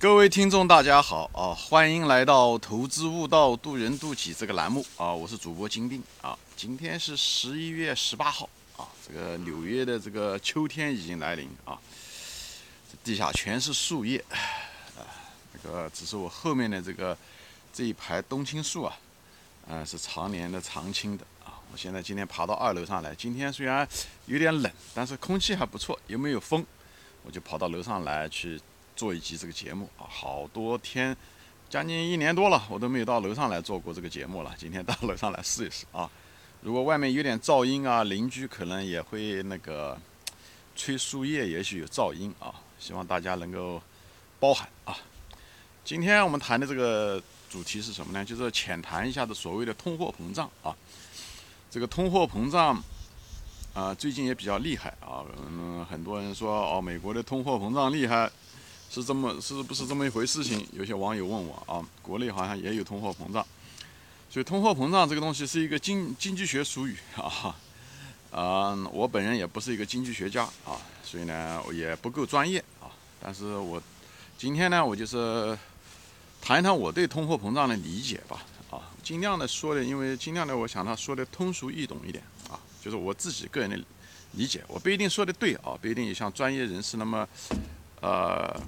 各位听众，大家好啊！欢迎来到《投资悟道，渡人渡己》这个栏目啊！我是主播金兵啊！今天是十一月十八号啊！这个纽约的这个秋天已经来临啊！这地下全是树叶啊！这个只是我后面的这个这一排冬青树啊，嗯，是常年的常青的啊！我现在今天爬到二楼上来，今天虽然有点冷，但是空气还不错，又没有风，我就跑到楼上来去。做一集这个节目啊，好多天，将近一年多了，我都没有到楼上来做过这个节目了。今天到楼上来试一试啊。如果外面有点噪音啊，邻居可能也会那个吹树叶，也许有噪音啊。希望大家能够包涵啊。今天我们谈的这个主题是什么呢？就是浅谈一下子所谓的通货膨胀啊。这个通货膨胀啊，最近也比较厉害啊。嗯，很多人说哦，美国的通货膨胀厉害。是这么是不是这么一回事情？有些网友问我啊，国内好像也有通货膨胀，所以通货膨胀这个东西是一个经经济学术语啊，嗯，我本人也不是一个经济学家啊，所以呢也不够专业啊，但是我今天呢我就是谈一谈我对通货膨胀的理解吧啊，尽量的说的，因为尽量的我想他说的通俗易懂一点啊，就是我自己个人的理解，我不一定说的对啊，不一定像专业人士那么呃。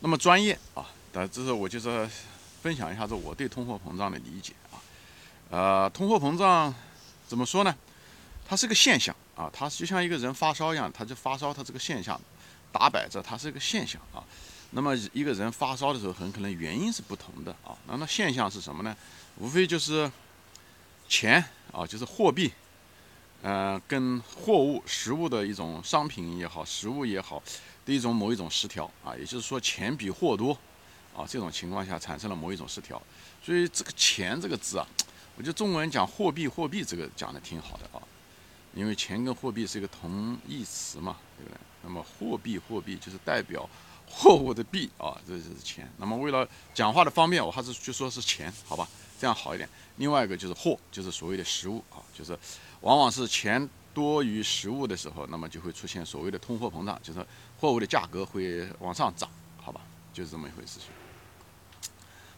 那么专业啊，但这是我就是分享一下子我对通货膨胀的理解啊。呃，通货膨胀怎么说呢？它是个现象啊，它就像一个人发烧一样，它就发烧，它这个现象打摆着，它是一个现象啊。那么一个人发烧的时候，很可能原因是不同的啊。那么现象是什么呢？无非就是钱啊，就是货币，嗯，跟货物、实物的一种商品也好，实物也好。第一种某一种失调啊，也就是说钱比货多啊，这种情况下产生了某一种失调。所以这个钱这个字啊，我觉得中文讲货币，货币这个讲的挺好的啊，因为钱跟货币是一个同义词嘛，对不对？那么货币，货币就是代表货物的币啊，这就是钱。那么为了讲话的方便，我还是就说是钱，好吧，这样好一点。另外一个就是货，就是所谓的实物啊，就是往往是钱。多于实物的时候，那么就会出现所谓的通货膨胀，就是货物的价格会往上涨，好吧，就是这么一回事。情。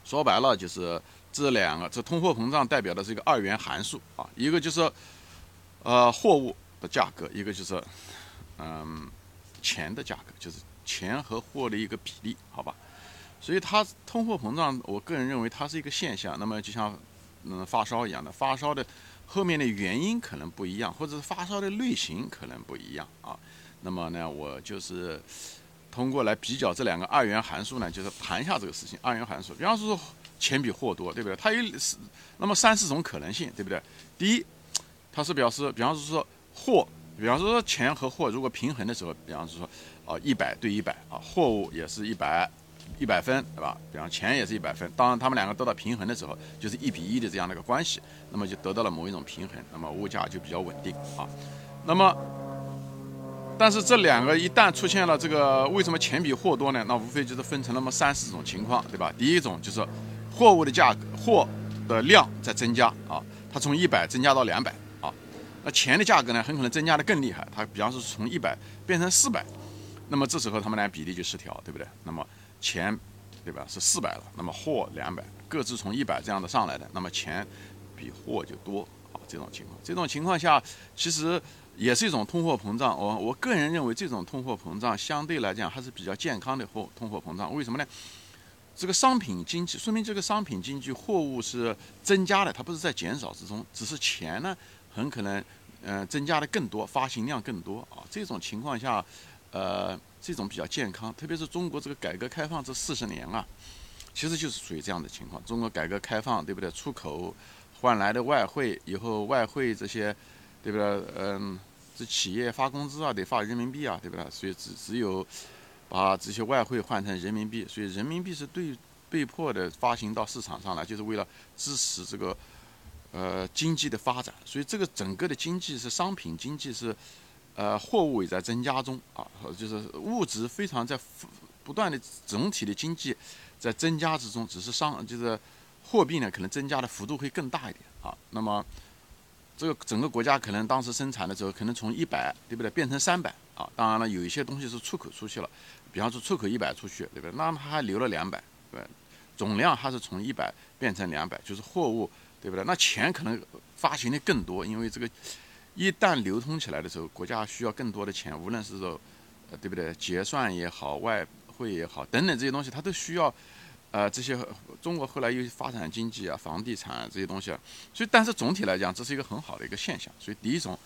说白了就是这两个，这通货膨胀代表的是一个二元函数啊，一个就是呃货物的价格，一个就是嗯钱的价格，就是钱和货的一个比例，好吧。所以它通货膨胀，我个人认为它是一个现象。那么就像嗯发烧一样的，发烧的。后面的原因可能不一样，或者是发烧的类型可能不一样啊。那么呢，我就是通过来比较这两个二元函数呢，就是谈一下这个事情。二元函数，比方说钱比货多，对不对？它有是那么三四种可能性，对不对？第一，它是表示，比方说货，比方说钱和货如果平衡的时候，比方说啊一百对一百啊，货物也是一百。一百分，对吧？比方钱也是一百分，当他们两个得到平衡的时候，就是一比一的这样的一个关系，那么就得到了某一种平衡，那么物价就比较稳定啊。那么，但是这两个一旦出现了这个，为什么钱比货多呢？那无非就是分成那么三四种情况，对吧？第一种就是货物的价格，货的量在增加啊，它从一百增加到两百啊，那钱的价格呢，很可能增加的更厉害，它比方说从一百变成四百，那么这时候他们俩比例就失调，对不对？那么钱，对吧？是四百了，那么货两百，各自从一百这样的上来的，那么钱比货就多啊。这种情况，这种情况下其实也是一种通货膨胀。我我个人认为，这种通货膨胀相对来讲还是比较健康的货通货膨胀。为什么呢？这个商品经济说明这个商品经济货物是增加的，它不是在减少之中，只是钱呢很可能嗯增加的更多，发行量更多啊。这种情况下，呃。这种比较健康，特别是中国这个改革开放这四十年啊，其实就是属于这样的情况。中国改革开放，对不对？出口换来的外汇，以后外汇这些，对不对？嗯，这企业发工资啊，得发人民币啊，对不对？所以只只有把这些外汇换成人民币，所以人民币是对被迫的发行到市场上来，就是为了支持这个呃经济的发展。所以这个整个的经济是商品经济是。呃，货物也在增加中啊，就是物质非常在不断的整体的经济在增加之中，只是商就是货币呢可能增加的幅度会更大一点啊。那么这个整个国家可能当时生产的时候可能从一百对不对变成三百啊。当然了，有一些东西是出口出去了，比方说出口一百出去，对不对？那么它还留了两百，对？总量还是从一百变成两百，就是货物，对不对？那钱可能发行的更多，因为这个一旦流通起来的时候，国家需要更多的钱，无论是说，呃，对不对？结算也好，外汇也好，等等这些东西，它都需要。呃，这些中国后来又发展经济啊，房地产啊这些东西啊，所以但是总体来讲，这是一个很好的一个现象。所以第一种，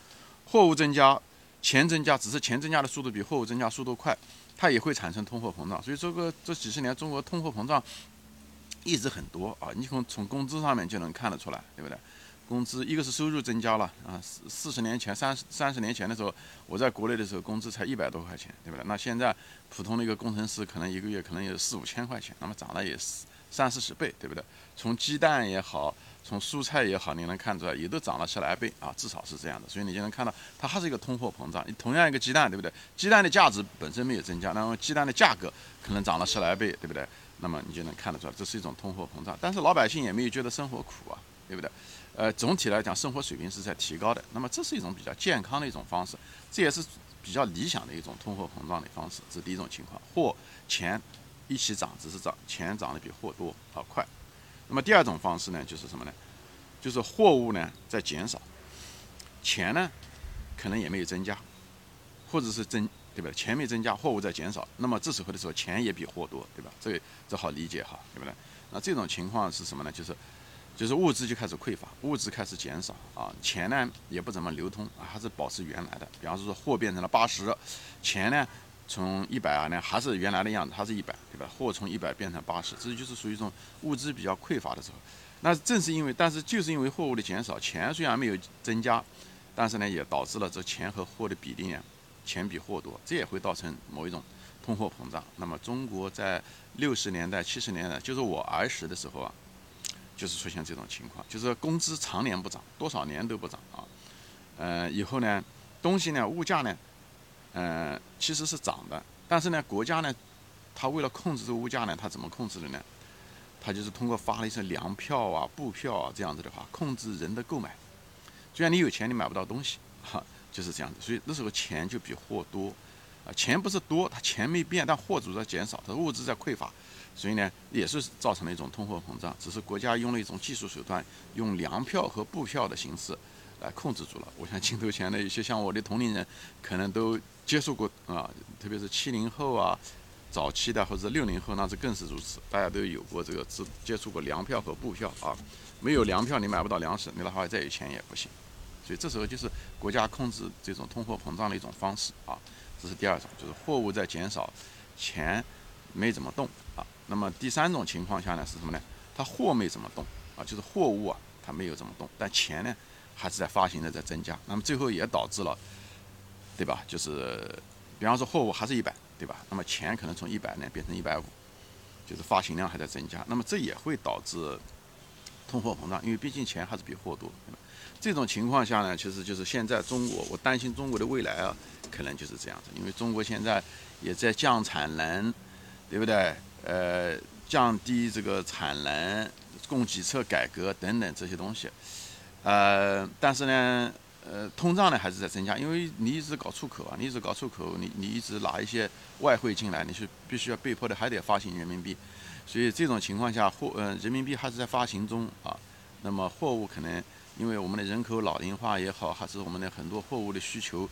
货物增加，钱增加，只是钱增加的速度比货物增加速度快，它也会产生通货膨胀。所以这个这几十年中国通货膨胀一直很多啊，你从从工资上面就能看得出来，对不对？工资一个是收入增加了啊，四四十年前三三十年前的时候，我在国内的时候工资才一百多块钱，对不对？那现在普通的一个工程师可能一个月可能有四五千块钱，那么涨了也是三四十倍，对不对？从鸡蛋也好，从蔬菜也好，你能看出来也都涨了十来倍啊，至少是这样的。所以你就能看到它还是一个通货膨胀。同样一个鸡蛋，对不对？鸡蛋的价值本身没有增加，那么鸡蛋的价格可能涨了十来倍，对不对？那么你就能看得出来，这是一种通货膨胀。但是老百姓也没有觉得生活苦啊，对不对？呃，总体来讲，生活水平是在提高的。那么，这是一种比较健康的一种方式，这也是比较理想的一种通货膨胀的方式。这是第一种情况，货钱一起涨，只是涨钱涨得比货多啊快。那么第二种方式呢，就是什么呢？就是货物呢在减少，钱呢可能也没有增加，或者是增，对吧？钱没增加，货物在减少，那么这时候的时候，钱也比货多，对吧？这这好理解哈，对不对？那这种情况是什么呢？就是。就是物资就开始匮乏，物资开始减少啊，钱呢也不怎么流通啊，还是保持原来的。比方说货变成了八十，钱呢从一百啊呢还是原来的样子，还是一百，对吧？货从一百变成八十，这就是属于一种物资比较匮乏的时候。那正是因为，但是就是因为货物的减少，钱虽然没有增加，但是呢也导致了这钱和货的比例呢，钱比货多，这也会造成某一种通货膨胀。那么中国在六十年代、七十年代，就是我儿时的时候啊。就是出现这种情况，就是工资常年不涨，多少年都不涨啊。呃，以后呢，东西呢，物价呢，呃，其实是涨的，但是呢，国家呢，他为了控制这个物价呢，他怎么控制的呢？他就是通过发了一些粮票啊、布票啊这样子的话，控制人的购买。虽然你有钱，你买不到东西，哈，就是这样子。所以那时候钱就比货多，啊，钱不是多，它钱没变，但货主在减少，它物质在匮乏。所以呢，也是造成了一种通货膨胀，只是国家用了一种技术手段，用粮票和布票的形式来控制住了。我想镜头前的一些像我的同龄人，可能都接触过啊，特别是七零后啊，早期的或者六零后，那是更是如此。大家都有过这个接接触过粮票和布票啊，没有粮票你买不到粮食，你哪怕再有钱也不行。所以这时候就是国家控制这种通货膨胀的一种方式啊，这是第二种，就是货物在减少，钱没怎么动。那么第三种情况下呢是什么呢？它货没怎么动啊，就是货物啊，它没有怎么动，但钱呢还是在发行的在增加。那么最后也导致了，对吧？就是比方说货物还是一百，对吧？那么钱可能从一百呢变成一百五，就是发行量还在增加。那么这也会导致通货膨胀，因为毕竟钱还是比货多。这种情况下呢，其实就是现在中国，我担心中国的未来啊，可能就是这样子，因为中国现在也在降产能，对不对？呃，降低这个产能、供给侧改革等等这些东西，呃，但是呢，呃，通胀呢还是在增加，因为你一直搞出口啊，你一直搞出口，你你一直拿一些外汇进来，你是必须要被迫的还得发行人民币，所以这种情况下，货呃人民币还是在发行中啊，那么货物可能因为我们的人口老龄化也好，还是我们的很多货物的需求，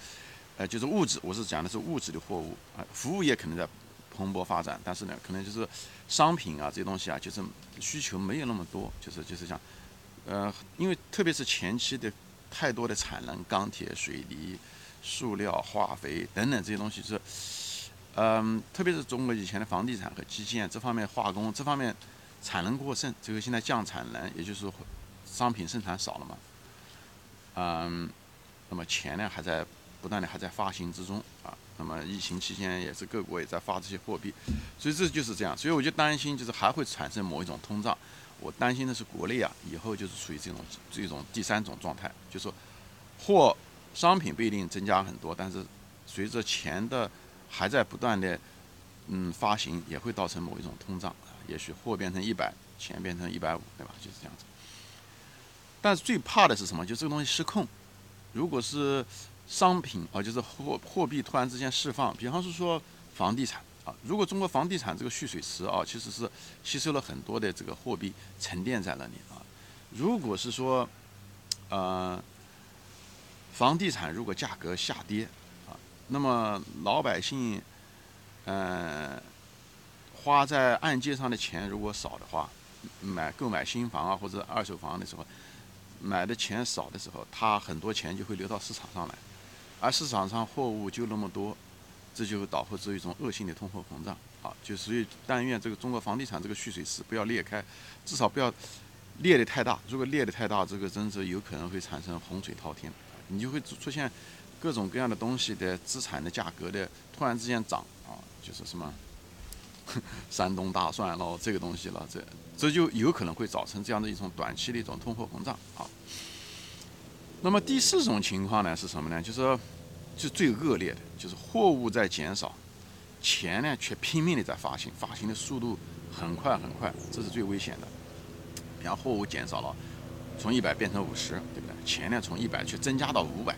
呃，就是物质，我是讲的是物质的货物啊，服务业可能在。蓬勃发展，但是呢，可能就是商品啊这些东西啊，就是需求没有那么多，就是就是像，呃，因为特别是前期的太多的产能，钢铁、水泥、塑料、化肥等等这些东西是，嗯，特别是中国以前的房地产和基建这方面，化工这方面产能过剩，这个现在降产能，也就是说商品生产少了嘛，嗯，那么钱呢还在不断的还在发行之中啊。那么疫情期间也是各国也在发这些货币，所以这就是这样，所以我就担心就是还会产生某一种通胀。我担心的是国内啊，以后就是处于这种这种第三种状态，就是说货商品不一定增加很多，但是随着钱的还在不断的嗯发行，也会造成某一种通胀。也许货变成一百，钱变成一百五，对吧？就是这样子。但是最怕的是什么？就这个东西失控，如果是。商品啊，就是货货币突然之间释放，比方是说房地产，啊。如果中国房地产这个蓄水池啊，其实是吸收了很多的这个货币沉淀在那里啊。如果是说，呃，房地产如果价格下跌啊，那么老百姓，嗯，花在按揭上的钱如果少的话，买购买新房啊或者二手房的时候，买的钱少的时候，他很多钱就会流到市场上来，而市场上货物就那么多。这就导致一种恶性的通货膨胀啊！就所以，但愿这个中国房地产这个蓄水池不要裂开，至少不要裂得太大。如果裂得太大，这个真是有可能会产生洪水滔天，你就会出现各种各样的东西的资产的价格的突然之间涨啊，就是什么 山东大蒜喽，这个东西了，这这就有可能会造成这样的一种短期的一种通货膨胀啊。那么第四种情况呢是什么呢？就是。是最恶劣的，就是货物在减少，钱呢却拼命的在发行，发行的速度很快很快，这是最危险的。比方货物减少了，从一百变成五十，对不对？钱呢从一百却增加到五百，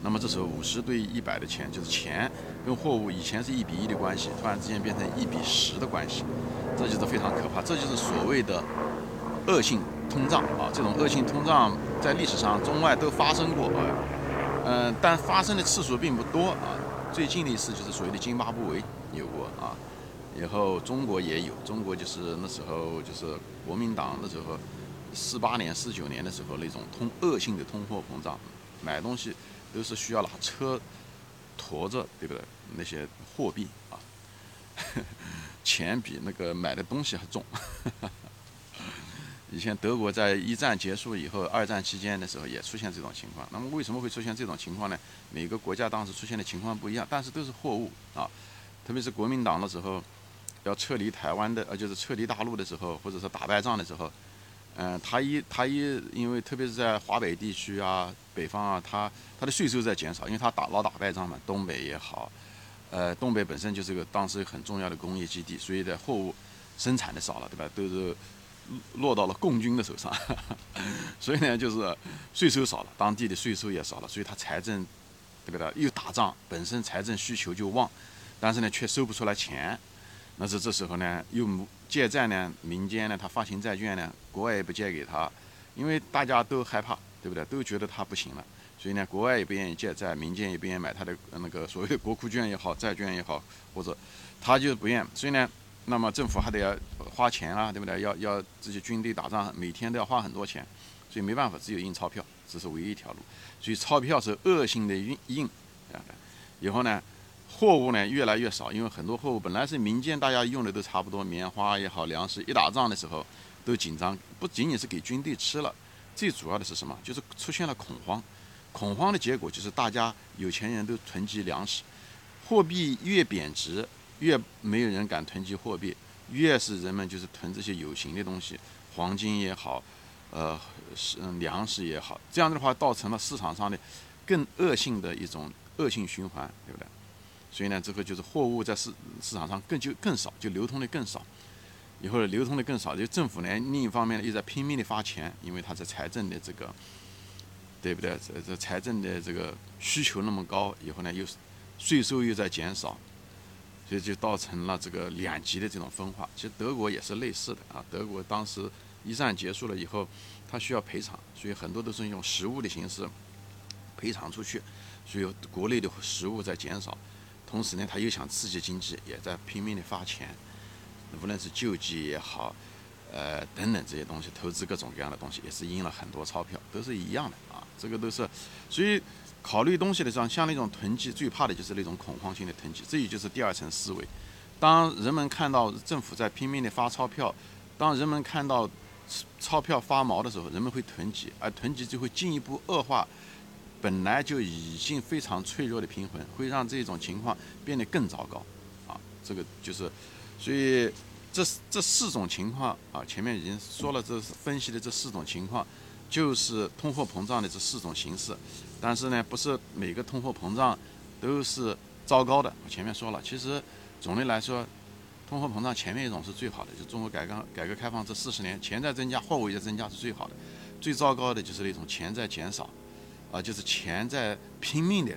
那么这时候五十对一百的钱，就是钱跟货物以前是一比一的关系，突然之间变成一比十的关系，这就是非常可怕，这就是所谓的恶性通胀啊！这种恶性通胀在历史上中外都发生过啊。嗯，但发生的次数并不多啊。最近的一次就是所谓的津巴布韦有过啊，以后中国也有，中国就是那时候就是国民党那时候四八年、四九年的时候那种通恶性的通货膨胀，买东西都是需要拿车驮着，对不对？那些货币啊，钱比那个买的东西还重。以前德国在一战结束以后，二战期间的时候也出现这种情况。那么为什么会出现这种情况呢？每个国家当时出现的情况不一样，但是都是货物啊。特别是国民党的时候，要撤离台湾的，呃，就是撤离大陆的时候，或者是打败仗的时候，嗯，他一他一因为特别是在华北地区啊、北方啊，他他的税收在减少，因为他打老打败仗嘛。东北也好，呃，东北本身就是个当时很重要的工业基地，所以的货物生产的少了，对吧？都是。落到了共军的手上，所以呢，就是税收少了，当地的税收也少了，所以他财政，对不对？又打仗，本身财政需求就旺，但是呢，却收不出来钱。那是这时候呢，又借债呢，民间呢，他发行债券呢，国外也不借给他，因为大家都害怕，对不对？都觉得他不行了，所以呢，国外也不愿意借债，民间也不愿意买他的那个所谓的国库券也好，债券也好，或者他就不愿，所以呢。那么政府还得要花钱啊，对不对？要要这些军队打仗，每天都要花很多钱，所以没办法，只有印钞票，这是唯一一条路。所以钞票是恶性的印印，啊，以后呢，货物呢越来越少，因为很多货物本来是民间大家用的都差不多，棉花也好，粮食，一打仗的时候都紧张，不仅仅是给军队吃了，最主要的是什么？就是出现了恐慌，恐慌的结果就是大家有钱人都囤积粮食，货币越贬值。越没有人敢囤积货币，越是人们就是囤这些有形的东西，黄金也好，呃，是粮食也好，这样的话造成了市场上的更恶性的一种恶性循环，对不对？所以呢，这个就是货物在市市场上更就更少，就流通的更少，以后流通的更少，就政府呢另一方面呢又在拼命的发钱，因为它在财政的这个，对不对？这这财政的这个需求那么高，以后呢又税收又在减少。所以就造成了这个两极的这种分化。其实德国也是类似的啊。德国当时一战结束了以后，他需要赔偿，所以很多都是用实物的形式赔偿出去。所以国内的实物在减少，同时呢，他又想刺激经济，也在拼命的发钱，无论是救济也好，呃等等这些东西，投资各种各样的东西，也是印了很多钞票，都是一样的啊。这个都是，所以。考虑东西的时候，像那种囤积，最怕的就是那种恐慌性的囤积。这也就是第二层思维。当人们看到政府在拼命的发钞票，当人们看到钞票发毛的时候，人们会囤积，而囤积就会进一步恶化本来就已经非常脆弱的平衡，会让这种情况变得更糟糕。啊，这个就是，所以这这四种情况啊，前面已经说了，这分析的这四种情况。就是通货膨胀的这四种形式，但是呢，不是每个通货膨胀都是糟糕的。我前面说了，其实总的来说，通货膨胀前面一种是最好的，就中国改革改革开放这四十年，钱在增加，货物也在增加是最好的。最糟糕的就是那种钱在减少，啊，就是钱在拼命的，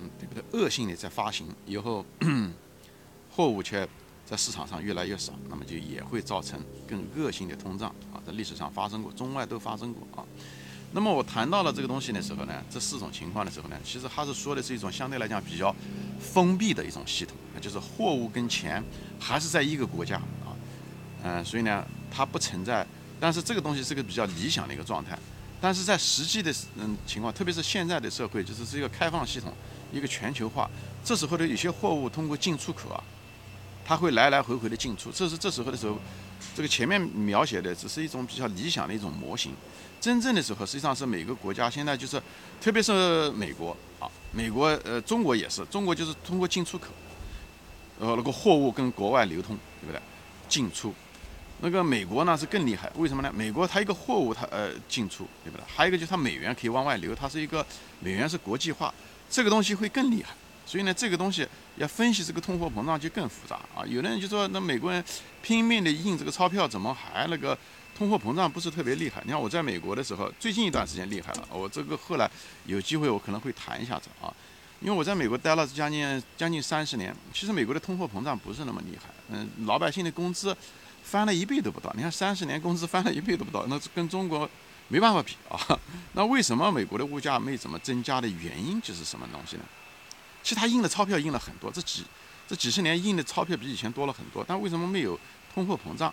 嗯，对不对？恶性的在发行以后，货物却在市场上越来越少，那么就也会造成更恶性的通胀啊，在历史上发生过，中外都发生过啊。那么我谈到了这个东西的时候呢，这四种情况的时候呢，其实它是说的是一种相对来讲比较封闭的一种系统，就是货物跟钱还是在一个国家啊，嗯，所以呢，它不存在。但是这个东西是个比较理想的一个状态，但是在实际的嗯情况，特别是现在的社会，就是是一个开放系统，一个全球化，这时候的有些货物通过进出口啊，它会来来回回的进出，这是这时候的时候，这个前面描写的只是一种比较理想的一种模型。真正的时候，实际上是每个国家现在就是，特别是美国啊，美国呃，中国也是，中国就是通过进出口，呃，那个货物跟国外流通，对不对？进出，那个美国呢是更厉害，为什么呢？美国它一个货物它呃进出，对不对？还有一个就是它美元可以往外流，它是一个美元是国际化，这个东西会更厉害。所以呢，这个东西要分析这个通货膨胀就更复杂啊。有的人就说，那美国人拼命的印这个钞票，怎么还那个？通货膨胀不是特别厉害。你看我在美国的时候，最近一段时间厉害了。我这个后来有机会我可能会谈一下子啊，因为我在美国待了将近将近三十年。其实美国的通货膨胀不是那么厉害，嗯，老百姓的工资翻了一倍都不到。你看三十年工资翻了一倍都不到，那跟中国没办法比啊。那为什么美国的物价没怎么增加的原因就是什么东西呢？其实他印的钞票印了很多，这几这几十年印的钞票比以前多了很多，但为什么没有通货膨胀？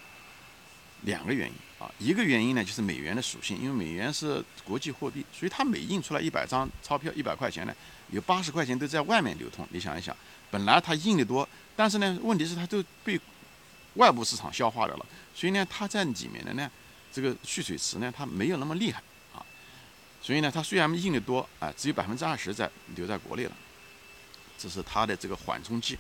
两个原因啊，一个原因呢就是美元的属性，因为美元是国际货币，所以它每印出来一百张钞票，一百块钱呢，有八十块钱都在外面流通。你想一想，本来它印的多，但是呢，问题是它都被外部市场消化掉了，所以呢，它在里面的呢，这个蓄水池呢，它没有那么厉害啊。所以呢，它虽然印的多啊，只有百分之二十在留在国内了，这是它的这个缓冲剂。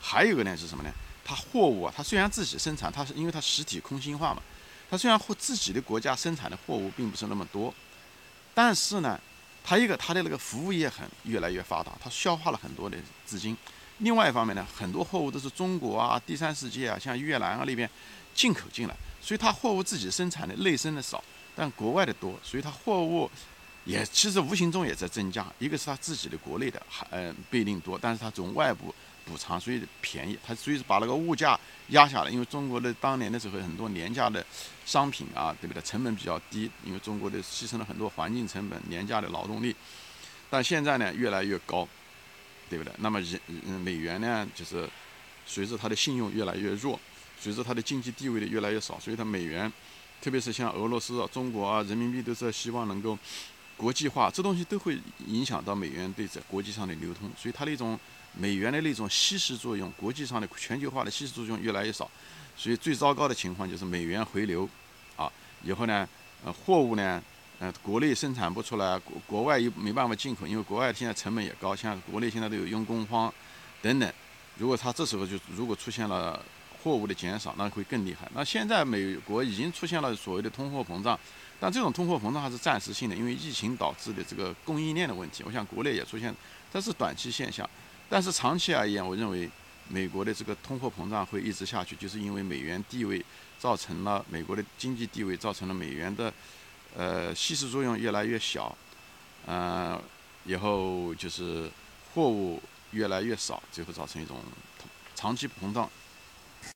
还有一个呢是什么呢？它货物啊，它虽然自己生产，它是因为它实体空心化嘛，它虽然货自己的国家生产的货物并不是那么多，但是呢，它一个它的那个服务业很越来越发达，它消化了很多的资金。另外一方面呢，很多货物都是中国啊、第三世界啊、像越南啊那边进口进来，所以它货物自己生产的内生的少，但国外的多，所以它货物也其实无形中也在增加。一个是它自己的国内的还嗯不一定多，但是它从外部。补偿所以便宜，它所以把那个物价压下来。因为中国的当年的时候很多廉价的商品啊，对不对？成本比较低，因为中国的牺牲了很多环境成本、廉价的劳动力。但现在呢，越来越高，对不对？那么人美元呢，就是随着它的信用越来越弱，随着它的经济地位的越来越少，所以它美元，特别是像俄罗斯、啊、中国啊，人民币都是希望能够国际化，这东西都会影响到美元对在国际上的流通，所以它的一种。美元的那种稀释作用，国际上的全球化的稀释作用越来越少，所以最糟糕的情况就是美元回流，啊，以后呢，呃，货物呢，呃，国内生产不出来，国国外又没办法进口，因为国外现在成本也高，像国内现在都有用工荒，等等。如果它这时候就如果出现了货物的减少，那会更厉害。那现在美国已经出现了所谓的通货膨胀，但这种通货膨胀还是暂时性的，因为疫情导致的这个供应链的问题。我想国内也出现，这是短期现象。但是长期而言，我认为美国的这个通货膨胀会一直下去，就是因为美元地位造成了美国的经济地位造成了美元的呃稀释作用越来越小，呃，以后就是货物越来越少，最后造成一种通长期膨胀